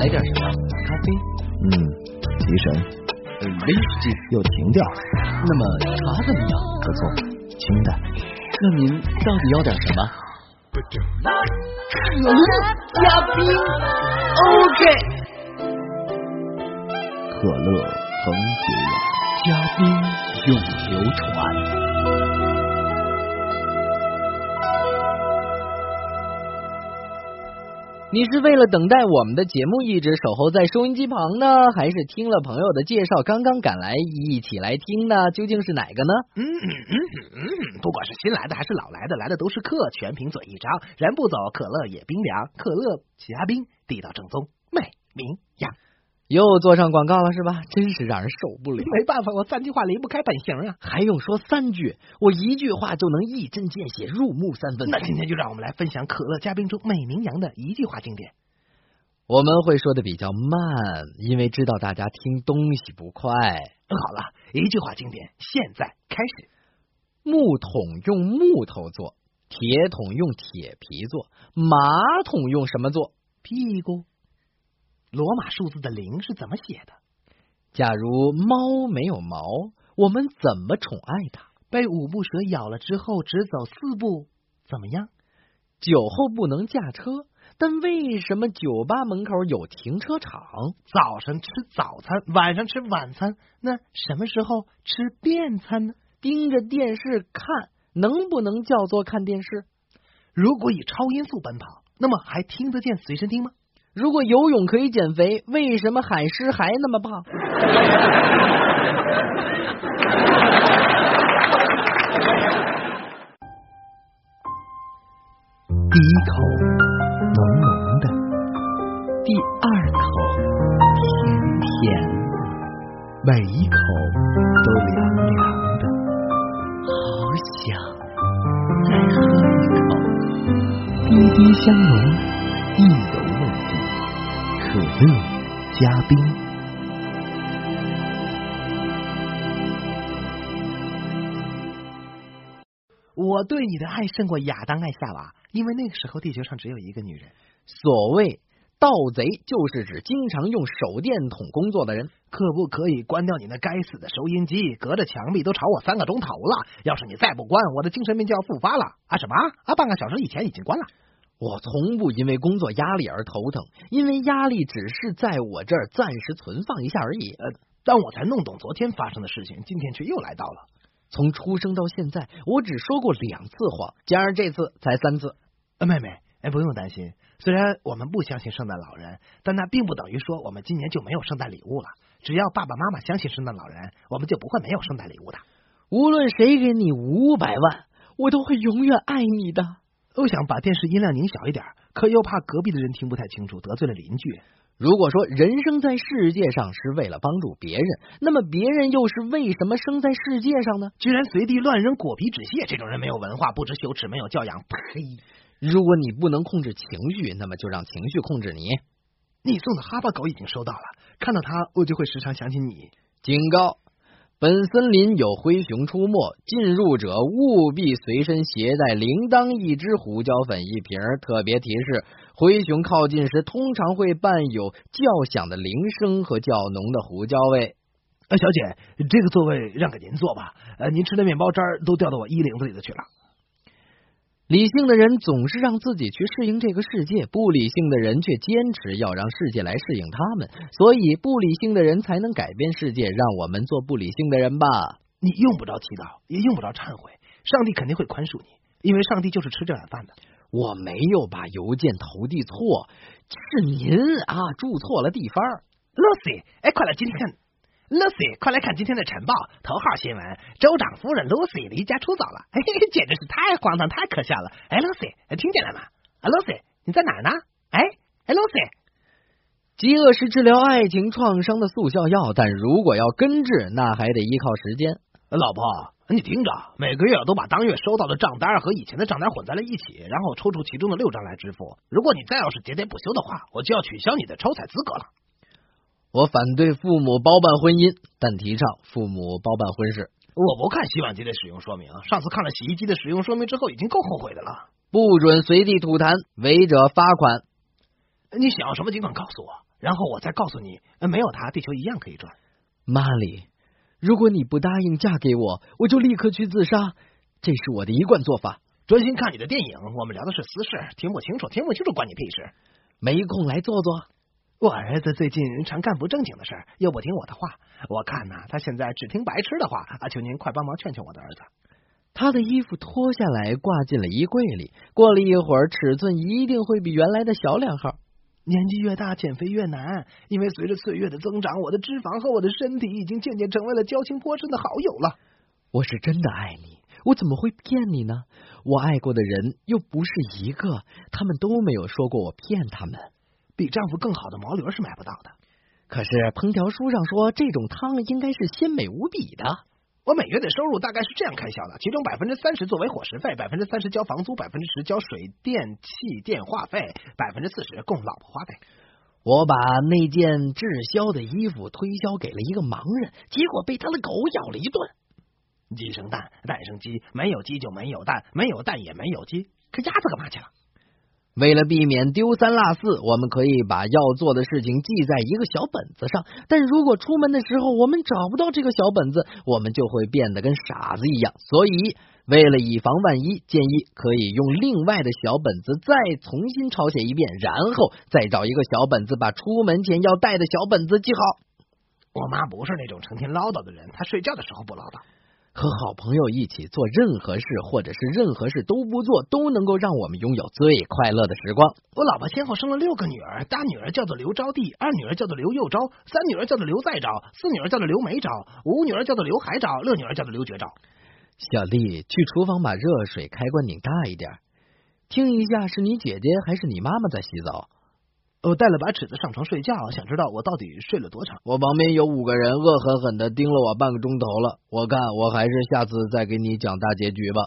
来点什么？咖啡？嗯，提神。呃，威士忌又停掉。那么茶怎么样？不错，清淡。那您到底要点什么？可乐加冰，OK。可乐恒久远，加冰永流传。你是为了等待我们的节目一直守候在收音机旁呢，还是听了朋友的介绍刚刚赶来一起来听呢？究竟是哪个呢？嗯嗯嗯嗯，不管是新来的还是老来的，来的都是客，全凭嘴一张，人不走，可乐也冰凉，可乐加冰，地道正宗，美名扬。又做上广告了是吧？真是让人受不了。没办法，我三句话离不开本行啊。还用说三句？我一句话就能一针见血，入木三分。那今天就让我们来分享可乐嘉宾中美名扬的一句话经典。我们会说的比较慢，因为知道大家听东西不快。好了，一句话经典，现在开始。木桶用木头做，铁桶用铁皮做，马桶用什么做？屁股。罗马数字的零是怎么写的？假如猫没有毛，我们怎么宠爱它？被五步蛇咬了之后，只走四步，怎么样？酒后不能驾车，但为什么酒吧门口有停车场？早上吃早餐，晚上吃晚餐，那什么时候吃便餐呢？盯着电视看，能不能叫做看电视？如果以超音速奔跑，那么还听得见随身听吗？如果游泳可以减肥，为什么海狮还那么胖？第一口浓浓的，第二口甜甜的，每一口都凉凉的，好想再喝一口，滴滴香浓，意。乐嘉宾。我对你的爱胜过亚当爱夏娃，因为那个时候地球上只有一个女人。所谓盗贼，就是指经常用手电筒工作的人。可不可以关掉你那该死的收音机？隔着墙壁都吵我三个钟头了。要是你再不关，我的精神病就要复发了啊！什么啊？半个小时以前已经关了。我从不因为工作压力而头疼，因为压力只是在我这儿暂时存放一下而已。呃，但我才弄懂昨天发生的事情，今天却又来到了。从出生到现在，我只说过两次谎，加上这次才三次。呃，妹妹，哎，不用担心。虽然我们不相信圣诞老人，但那并不等于说我们今年就没有圣诞礼物了。只要爸爸妈妈相信圣诞老人，我们就不会没有圣诞礼物的。无论谁给你五百万，我都会永远爱你的。我想把电视音量拧小一点，可又怕隔壁的人听不太清楚，得罪了邻居。如果说人生在世界上是为了帮助别人，那么别人又是为什么生在世界上呢？居然随地乱扔果皮纸屑，这种人没有文化，不知羞耻，没有教养。呸！如果你不能控制情绪，那么就让情绪控制你。你送的哈巴狗已经收到了，看到它我就会时常想起你。警告：本森林有灰熊出没，进入者务必随身携带铃铛一只、胡椒粉一瓶。特别提示：灰熊靠近时，通常会伴有较响的铃声和较浓的胡椒味。呃，小姐，这个座位让给您坐吧。呃，您吃的面包渣都掉到我衣领子里头去了。理性的人总是让自己去适应这个世界，不理性的人却坚持要让世界来适应他们。所以，不理性的人才能改变世界。让我们做不理性的人吧。你用不着祈祷，也用不着忏悔，上帝肯定会宽恕你，因为上帝就是吃这碗饭的。我没有把邮件投递错，是您啊，住错了地方。Lucy，哎，快来今天看，Lucy，快来看今天的晨报头号新闻：州长夫人 Lucy 离家出走了，嘿嘿，简直是太荒唐、太可笑了。哎，Lucy，听见了吗？啊，Lucy，你在哪儿呢？哎，哎，Lucy，饥饿是治疗爱情创伤的速效药，但如果要根治，那还得依靠时间。老婆，你听着，每个月都把当月收到的账单和以前的账单混在了一起，然后抽出其中的六张来支付。如果你再要是喋喋不休的话，我就要取消你的抽彩资格了。我反对父母包办婚姻，但提倡父母包办婚事。我不看洗碗机的使用说明，上次看了洗衣机的使用说明之后，已经够后悔的了。不准随地吐痰，违者罚款。你想要什么尽管告诉我，然后我再告诉你，没有他，地球一样可以转。玛丽，如果你不答应嫁给我，我就立刻去自杀，这是我的一贯做法。专心看你的电影，我们聊的是私事，听不清楚，听不清楚，关你屁事。没空来坐坐。我儿子最近常干不正经的事儿，又不听我的话。我看呐，他现在只听白痴的话。啊，求您快帮忙劝劝我的儿子。他的衣服脱下来挂进了衣柜里，过了一会儿，尺寸一定会比原来的小两号。年纪越大，减肥越难，因为随着岁月的增长，我的脂肪和我的身体已经渐渐成为了交情颇深的好友了。我是真的爱你，我怎么会骗你呢？我爱过的人又不是一个，他们都没有说过我骗他们。比丈夫更好的毛驴是买不到的，可是烹调书上说这种汤应该是鲜美无比的。我每月的收入大概是这样开销的：其中百分之三十作为伙食费，百分之三十交房租，百分之十交水电气电话费，百分之四十供老婆花费。我把那件滞销的衣服推销给了一个盲人，结果被他的狗咬了一顿。鸡生蛋，蛋生鸡，没有鸡就没有蛋，没有蛋也没有鸡。可鸭子干嘛去了？为了避免丢三落四，我们可以把要做的事情记在一个小本子上。但如果出门的时候我们找不到这个小本子，我们就会变得跟傻子一样。所以，为了以防万一，建议可以用另外的小本子再重新抄写一遍，然后再找一个小本子，把出门前要带的小本子记好。我妈不是那种成天唠叨的人，她睡觉的时候不唠叨。和好朋友一起做任何事，或者是任何事都不做，都能够让我们拥有最快乐的时光。我老婆先后生了六个女儿，大女儿叫做刘招娣，二女儿叫做刘幼招，三女儿叫做刘再招，四女儿叫做刘梅招，五女儿叫做刘海招，六女儿叫做刘绝招。小丽，去厨房把热水开关拧大一点，听一下是你姐姐还是你妈妈在洗澡。我带了把尺子上床睡觉，想知道我到底睡了多长。我旁边有五个人恶狠狠的盯了我半个钟头了，我看我还是下次再给你讲大结局吧。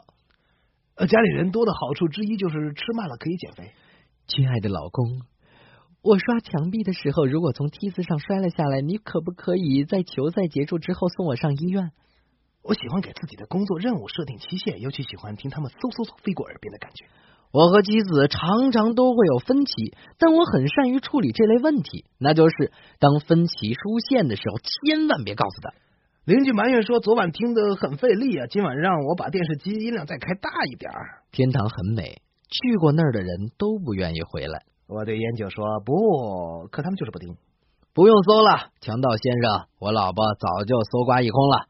呃，家里人多的好处之一就是吃慢了可以减肥。亲爱的老公，我刷墙壁的时候，如果从梯子上摔了下来，你可不可以在球赛结束之后送我上医院？我喜欢给自己的工作任务设定期限，尤其喜欢听他们嗖嗖嗖飞过耳边的感觉。我和妻子常常都会有分歧，但我很善于处理这类问题。那就是当分歧出现的时候，千万别告诉他。邻居埋怨说，昨晚听得很费力啊，今晚让我把电视机音量再开大一点。天堂很美，去过那儿的人都不愿意回来。我对烟酒说不，可他们就是不听。不用搜了，强盗先生，我老婆早就搜刮一空了。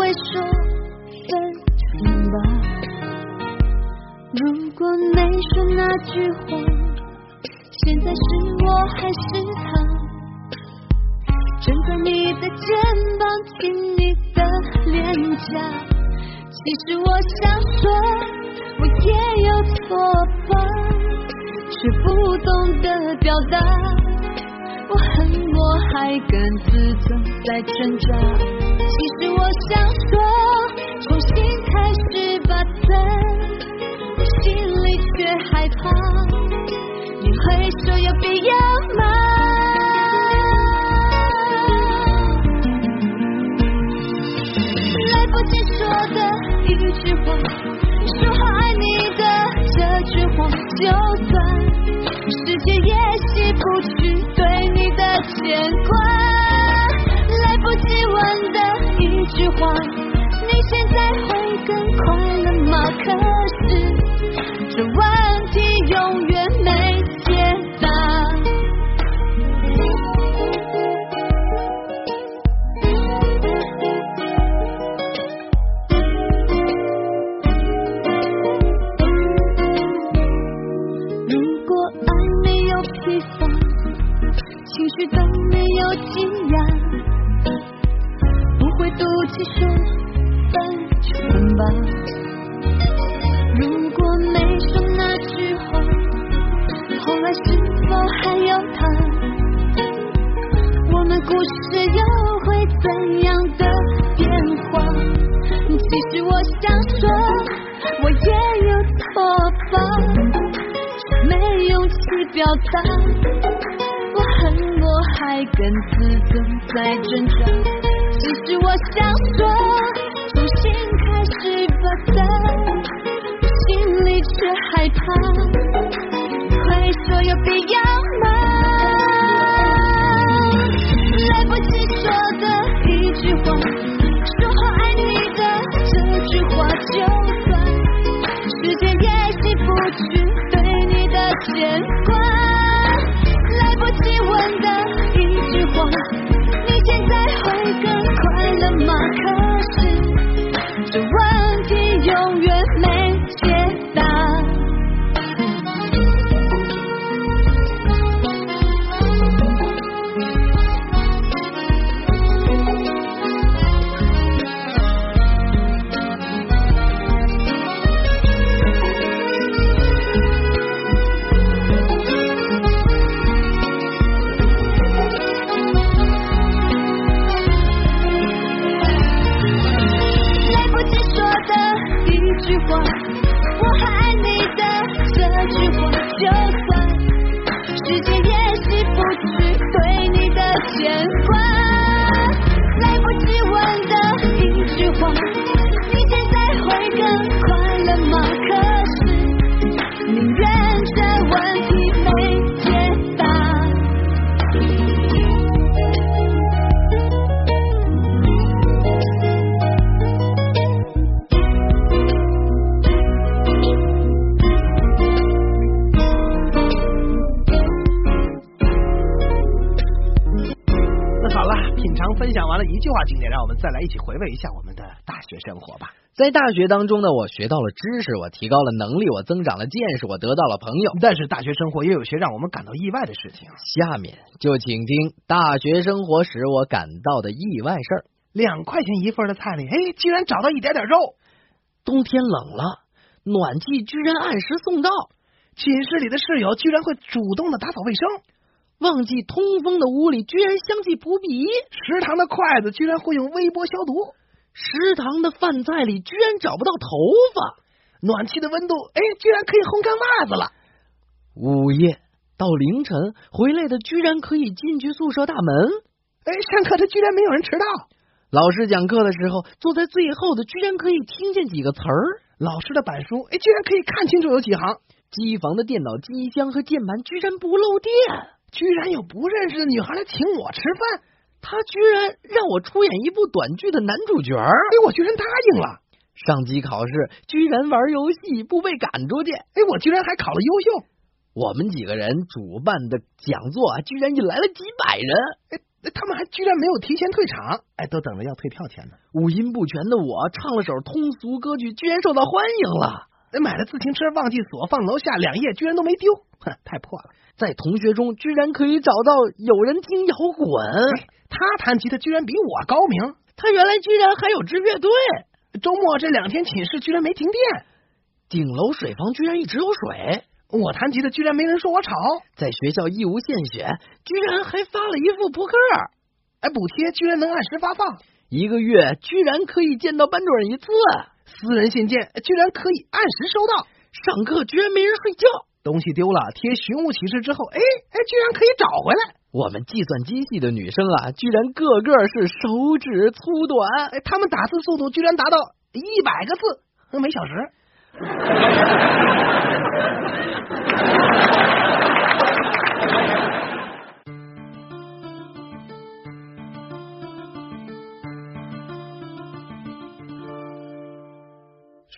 会说分手吧。如果没说那句话，现在是我还是他？枕在你的肩膀，亲你的脸颊。其实我想说，我也有错吧，却不懂得表达。我恨我还更自责，在挣扎。其实想说，重新开始吧，但心里却害怕。你会说有必要吗？来不及说的一句话，说好爱你的这句话，就算世界也洗不去对你的。牵挂，害怕。快说有必要吗？来不及说的一句话，说好爱你的这句话，就算时间也洗不去对你的牵挂。来不及问的一句话，你现在会更快乐吗？可是句话经典，让我们再来一起回味一下我们的大学生活吧。在大学当中呢，我学到了知识，我提高了能力，我增长了见识，我得到了朋友。但是大学生活也有些让我们感到意外的事情。下面就请听大学生活使我感到的意外事儿。两块钱一份的菜里，哎，居然找到一点点肉。冬天冷了，暖气居然按时送到，寝室里的室友居然会主动的打扫卫生，忘记通风的屋里居然香气扑鼻，食堂的筷子居然会用微波消毒，食堂的饭菜里居然找不到头发，暖气的温度，哎，居然可以烘干袜子了。午夜到凌晨回来的居然可以进去宿舍大门，哎，上课他居然没有人迟到，老师讲课的时候坐在最后的居然可以听见几个词儿，老师的板书，哎，居然可以看清楚有几行，机房的电脑机箱和键盘居然不漏电。居然有不认识的女孩来请我吃饭，他居然让我出演一部短剧的男主角儿，哎，我居然答应了，上机考试居然玩游戏不被赶出去，哎，我居然还考了优秀，我们几个人主办的讲座啊，居然引来了几百人，哎，他们还居然没有提前退场，哎，都等着要退票钱呢。五音不全的我唱了首通俗歌曲，居然受到欢迎了。哎，买了自行车忘记锁，放楼下两夜居然都没丢，哼，太破了。在同学中居然可以找到有人听摇滚，哎他弹吉他居然比我高明，他原来居然还有支乐队，周末这两天寝室居然没停电，顶楼水房居然一直有水，我弹吉他居然没人说我吵，在学校义无献血，居然还发了一副扑克，哎，补贴居然能按时发放，一个月居然可以见到班主任一次，私人信件居然可以按时收到，上课居然没人睡觉，东西丢了贴寻物启事之后，哎哎，居然可以找回来。我们计算机系的女生啊，居然个个是手指粗短，哎，他们打字速度居然达到一百个字每小时。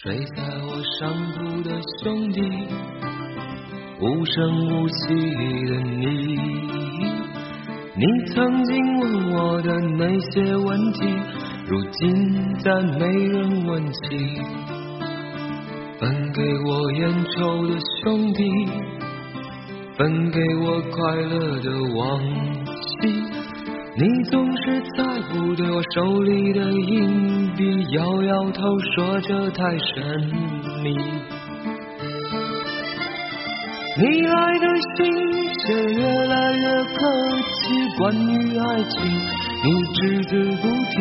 睡在我上铺的兄弟，无声无息的你，你曾经问我的那些问题，如今再没人问起。分给我烟抽的兄弟，分给我快乐的往昔。你总是在乎对我手里的硬币，摇摇头说这太神秘。你来的信写越来越客气，关于爱情你只字不提。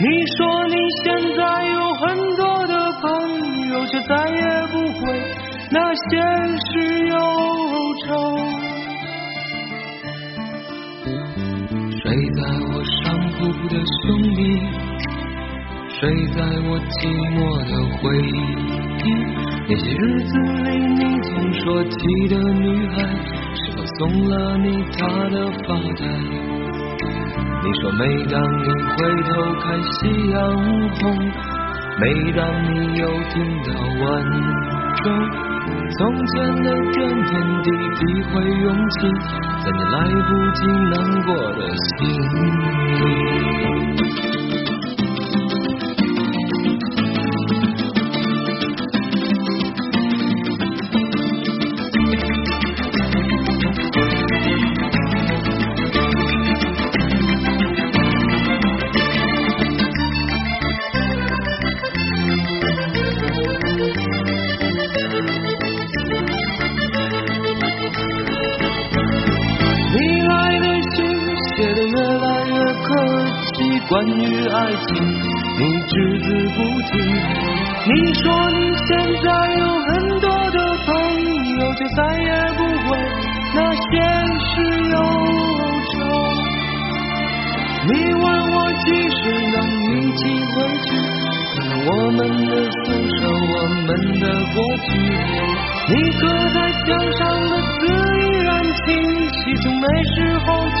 你说你现在有很多的朋友，却再也不会拿现实忧愁。的兄弟，睡在我寂寞的回忆。那些日子里你总说起的女孩，是否送了你她的发带？你说每当你回头看夕阳红，每当你又听到晚钟。从前的点点滴滴会涌起，在你来不及难过的心里。关于爱情，你只字不提。你说你现在有很多的朋友，就再也不为那现实忧愁。你问我几时能一起回去，看看我们的宿舍，我们的过去。你刻在墙上的字依然清晰，从那时候起，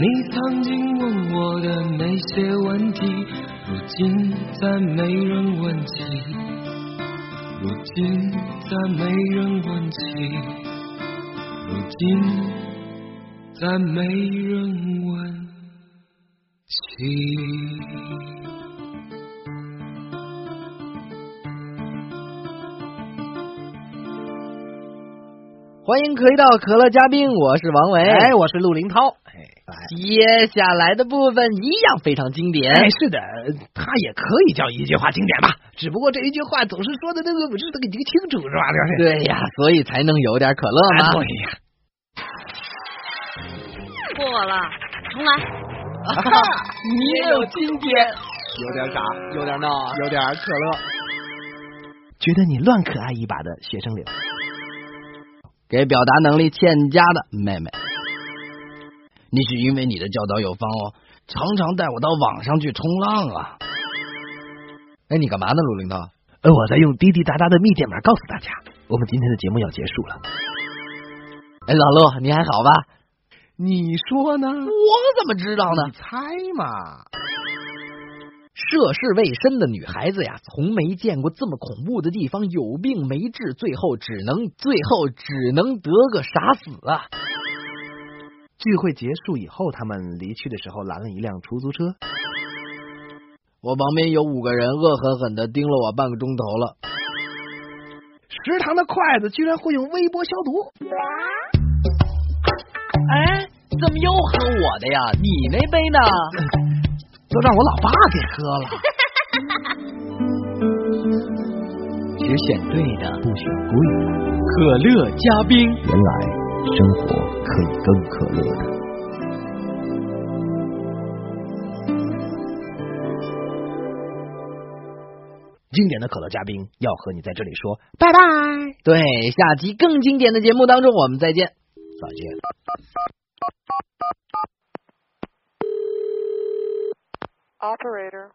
你曾经问我的那些问题，如今再没人问起。如今再没人问起。如今再没人问起。欢迎可以到可乐嘉宾，我是王维，哎，我是陆林涛。接下来的部分一样非常经典。哎，是的，他也可以叫一句话经典吧。只不过这一句话总是说的那个不是那个清楚，是吧？对呀，所以才能有点可乐嘛。对呀。过了，重来。你也有今天，有点傻，有点闹，有点可乐。觉得你乱可爱一把的学生流，给表达能力欠佳的妹妹。你是因为你的教导有方哦，常常带我到网上去冲浪啊！哎，你干嘛呢，陆领导？呃，我在用滴滴答答的密电码告诉大家，我们今天的节目要结束了。哎，老陆，你还好吧？你说呢？我怎么知道呢？你猜嘛！涉世未深的女孩子呀，从没见过这么恐怖的地方，有病没治，最后只能最后只能得个傻死啊！聚会结束以后，他们离去的时候拦了一辆出租车。我旁边有五个人，恶狠狠的盯了我半个钟头了。食堂的筷子居然会用微波消毒？哎，怎么又喝我的呀？你那杯呢？都让我老爸给喝了。只选对的，不选贵的。可乐加冰。原来。生活可以更可乐的。经典的可乐嘉宾要和你在这里说拜拜。对，下期更经典的节目当中，我们再见。再见。Operator。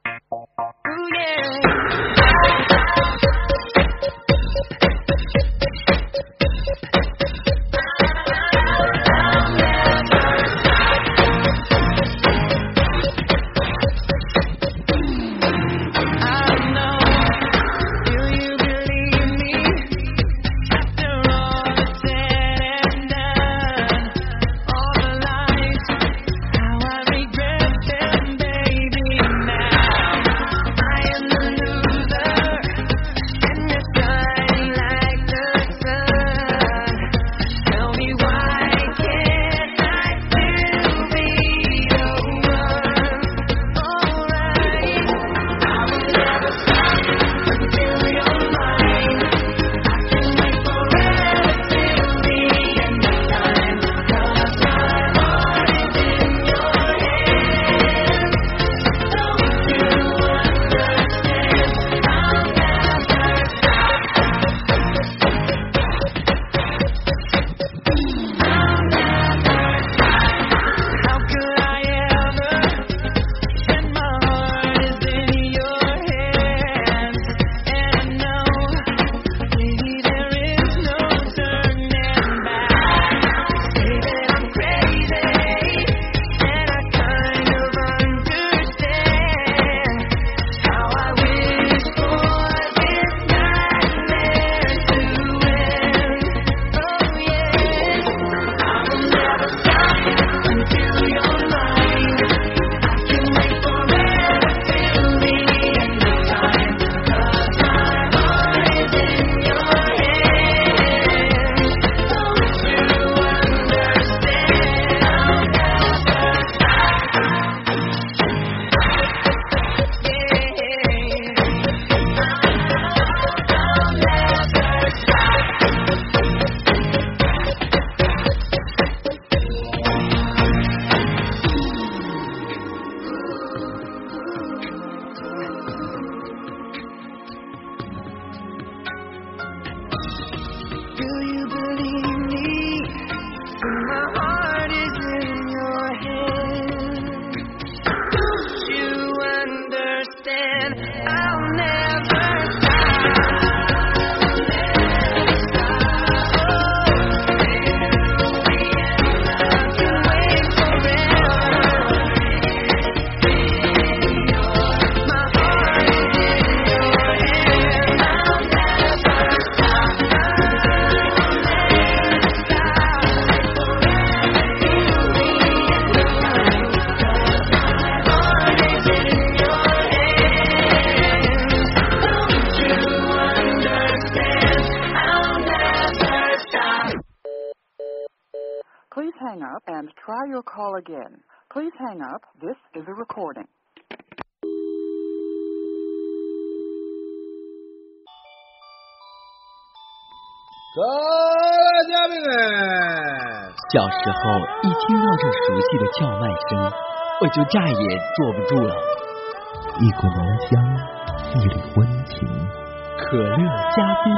Please hang up. This is a recording. 各位嘉宾们，小时候一听到这熟悉的叫卖声，我就再也坐不住了。一股浓香，一缕温情，可乐加冰，